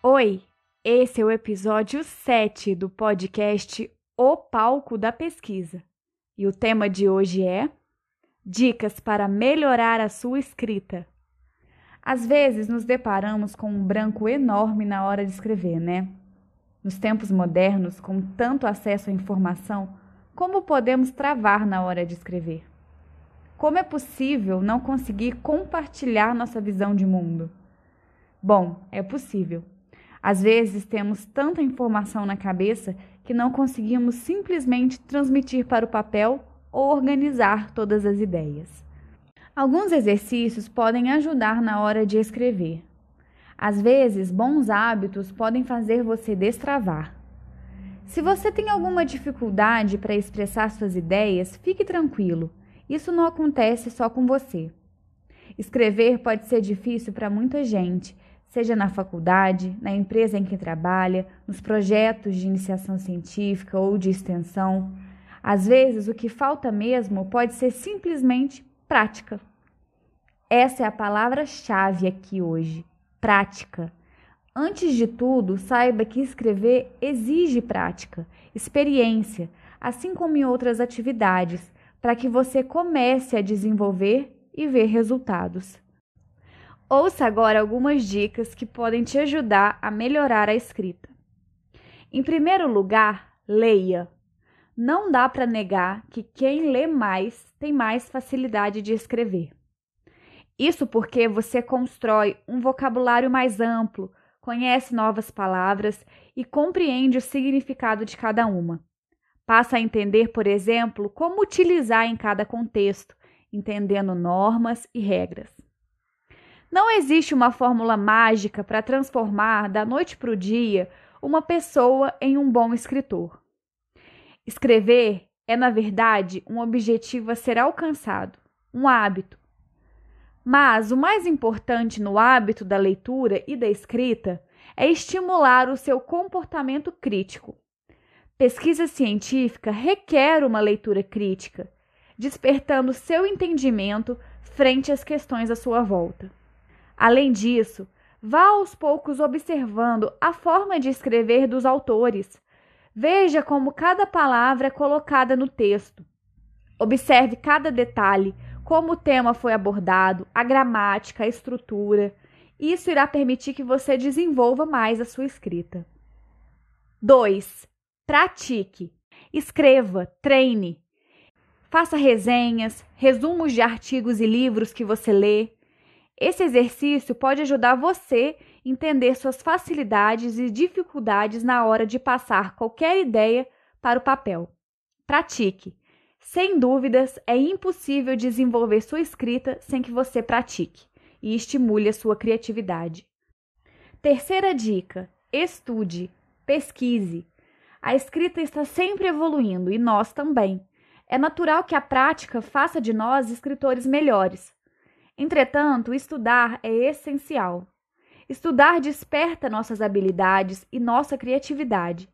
Oi, esse é o episódio 7 do podcast O Palco da Pesquisa. E o tema de hoje é Dicas para melhorar a sua escrita. Às vezes nos deparamos com um branco enorme na hora de escrever, né? Nos tempos modernos, com tanto acesso à informação, como podemos travar na hora de escrever? Como é possível não conseguir compartilhar nossa visão de mundo? Bom, é possível. Às vezes temos tanta informação na cabeça que não conseguimos simplesmente transmitir para o papel ou organizar todas as ideias. Alguns exercícios podem ajudar na hora de escrever. Às vezes, bons hábitos podem fazer você destravar. Se você tem alguma dificuldade para expressar suas ideias, fique tranquilo. Isso não acontece só com você. Escrever pode ser difícil para muita gente, seja na faculdade, na empresa em que trabalha, nos projetos de iniciação científica ou de extensão. Às vezes, o que falta mesmo pode ser simplesmente prática. Essa é a palavra-chave aqui hoje: prática. Antes de tudo, saiba que escrever exige prática, experiência, assim como em outras atividades, para que você comece a desenvolver e ver resultados. Ouça agora algumas dicas que podem te ajudar a melhorar a escrita. Em primeiro lugar, leia. Não dá para negar que quem lê mais tem mais facilidade de escrever. Isso porque você constrói um vocabulário mais amplo, conhece novas palavras e compreende o significado de cada uma. Passa a entender, por exemplo, como utilizar em cada contexto, entendendo normas e regras. Não existe uma fórmula mágica para transformar da noite para o dia uma pessoa em um bom escritor. Escrever é, na verdade, um objetivo a ser alcançado, um hábito, mas o mais importante no hábito da leitura e da escrita é estimular o seu comportamento crítico. Pesquisa científica requer uma leitura crítica, despertando seu entendimento frente às questões à sua volta. Além disso, vá aos poucos observando a forma de escrever dos autores. Veja como cada palavra é colocada no texto. Observe cada detalhe, como o tema foi abordado, a gramática, a estrutura. Isso irá permitir que você desenvolva mais a sua escrita. 2. Pratique. Escreva, treine. Faça resenhas, resumos de artigos e livros que você lê. Esse exercício pode ajudar você a entender suas facilidades e dificuldades na hora de passar qualquer ideia para o papel. Pratique. Sem dúvidas, é impossível desenvolver sua escrita sem que você pratique e estimule a sua criatividade. Terceira dica: estude, pesquise. A escrita está sempre evoluindo e nós também. É natural que a prática faça de nós escritores melhores. Entretanto, estudar é essencial. Estudar desperta nossas habilidades e nossa criatividade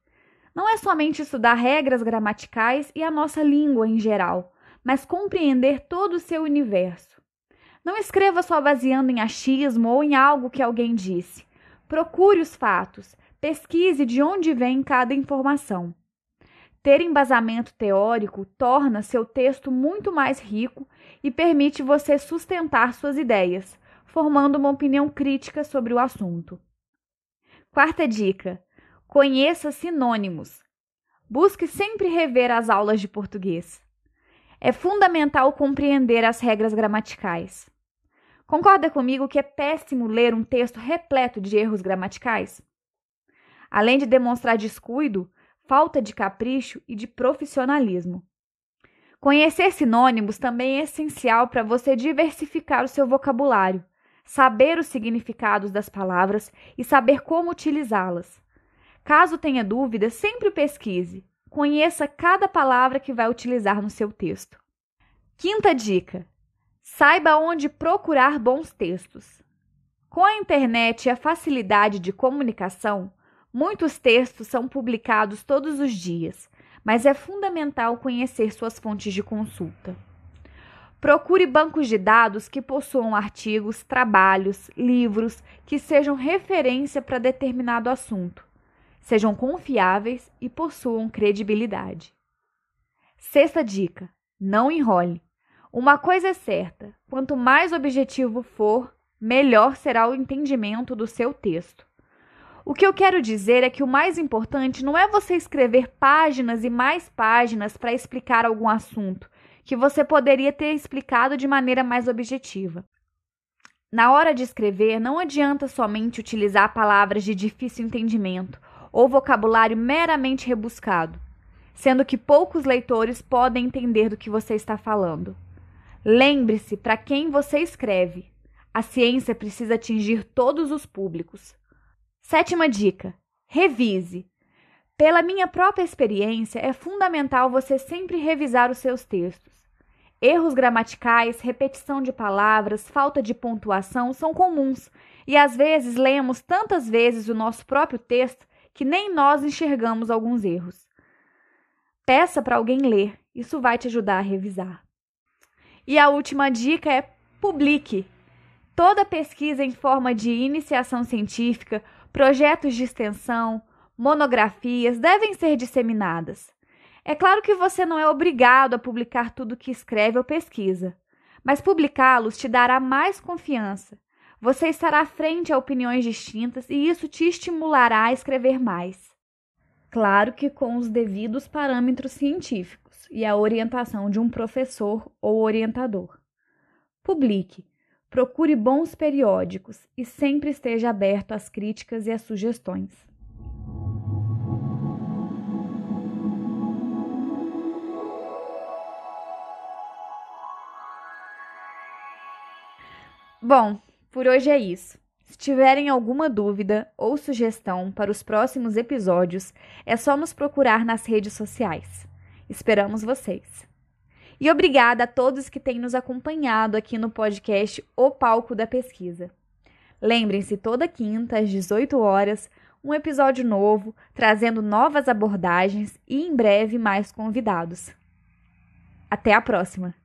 não é somente estudar regras gramaticais e a nossa língua em geral, mas compreender todo o seu universo. Não escreva só baseando em achismo ou em algo que alguém disse. Procure os fatos, pesquise de onde vem cada informação. Ter embasamento teórico torna seu texto muito mais rico e permite você sustentar suas ideias, formando uma opinião crítica sobre o assunto. Quarta dica: Conheça sinônimos. Busque sempre rever as aulas de português. É fundamental compreender as regras gramaticais. Concorda comigo que é péssimo ler um texto repleto de erros gramaticais? Além de demonstrar descuido, falta de capricho e de profissionalismo. Conhecer sinônimos também é essencial para você diversificar o seu vocabulário, saber os significados das palavras e saber como utilizá-las. Caso tenha dúvida, sempre pesquise. Conheça cada palavra que vai utilizar no seu texto. Quinta dica: saiba onde procurar bons textos. Com a internet e a facilidade de comunicação, muitos textos são publicados todos os dias, mas é fundamental conhecer suas fontes de consulta. Procure bancos de dados que possuam artigos, trabalhos, livros que sejam referência para determinado assunto, sejam confiáveis e possuam credibilidade. Sexta dica: não enrole. Uma coisa é certa: quanto mais objetivo for, melhor será o entendimento do seu texto. O que eu quero dizer é que o mais importante não é você escrever páginas e mais páginas para explicar algum assunto que você poderia ter explicado de maneira mais objetiva. Na hora de escrever, não adianta somente utilizar palavras de difícil entendimento ou vocabulário meramente rebuscado, sendo que poucos leitores podem entender do que você está falando. Lembre-se para quem você escreve. A ciência precisa atingir todos os públicos. Sétima dica: revise. Pela minha própria experiência, é fundamental você sempre revisar os seus textos. Erros gramaticais, repetição de palavras, falta de pontuação são comuns e às vezes lemos tantas vezes o nosso próprio texto que nem nós enxergamos alguns erros. Peça para alguém ler, isso vai te ajudar a revisar. E a última dica é publique. Toda pesquisa em forma de iniciação científica projetos de extensão, monografias devem ser disseminadas. É claro que você não é obrigado a publicar tudo que escreve ou pesquisa, mas publicá-los te dará mais confiança. Você estará frente a opiniões distintas e isso te estimulará a escrever mais. Claro que com os devidos parâmetros científicos e a orientação de um professor ou orientador. Publique Procure bons periódicos e sempre esteja aberto às críticas e às sugestões. Bom, por hoje é isso. Se tiverem alguma dúvida ou sugestão para os próximos episódios, é só nos procurar nas redes sociais. Esperamos vocês! E obrigada a todos que têm nos acompanhado aqui no podcast O Palco da Pesquisa. Lembrem-se, toda quinta, às 18 horas, um episódio novo, trazendo novas abordagens e em breve mais convidados. Até a próxima!